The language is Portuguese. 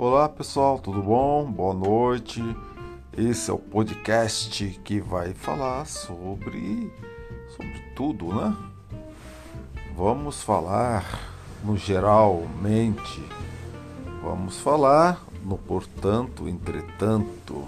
Olá pessoal, tudo bom? Boa noite. Esse é o podcast que vai falar sobre sobre tudo, né? Vamos falar no geralmente. Vamos falar no portanto, entretanto.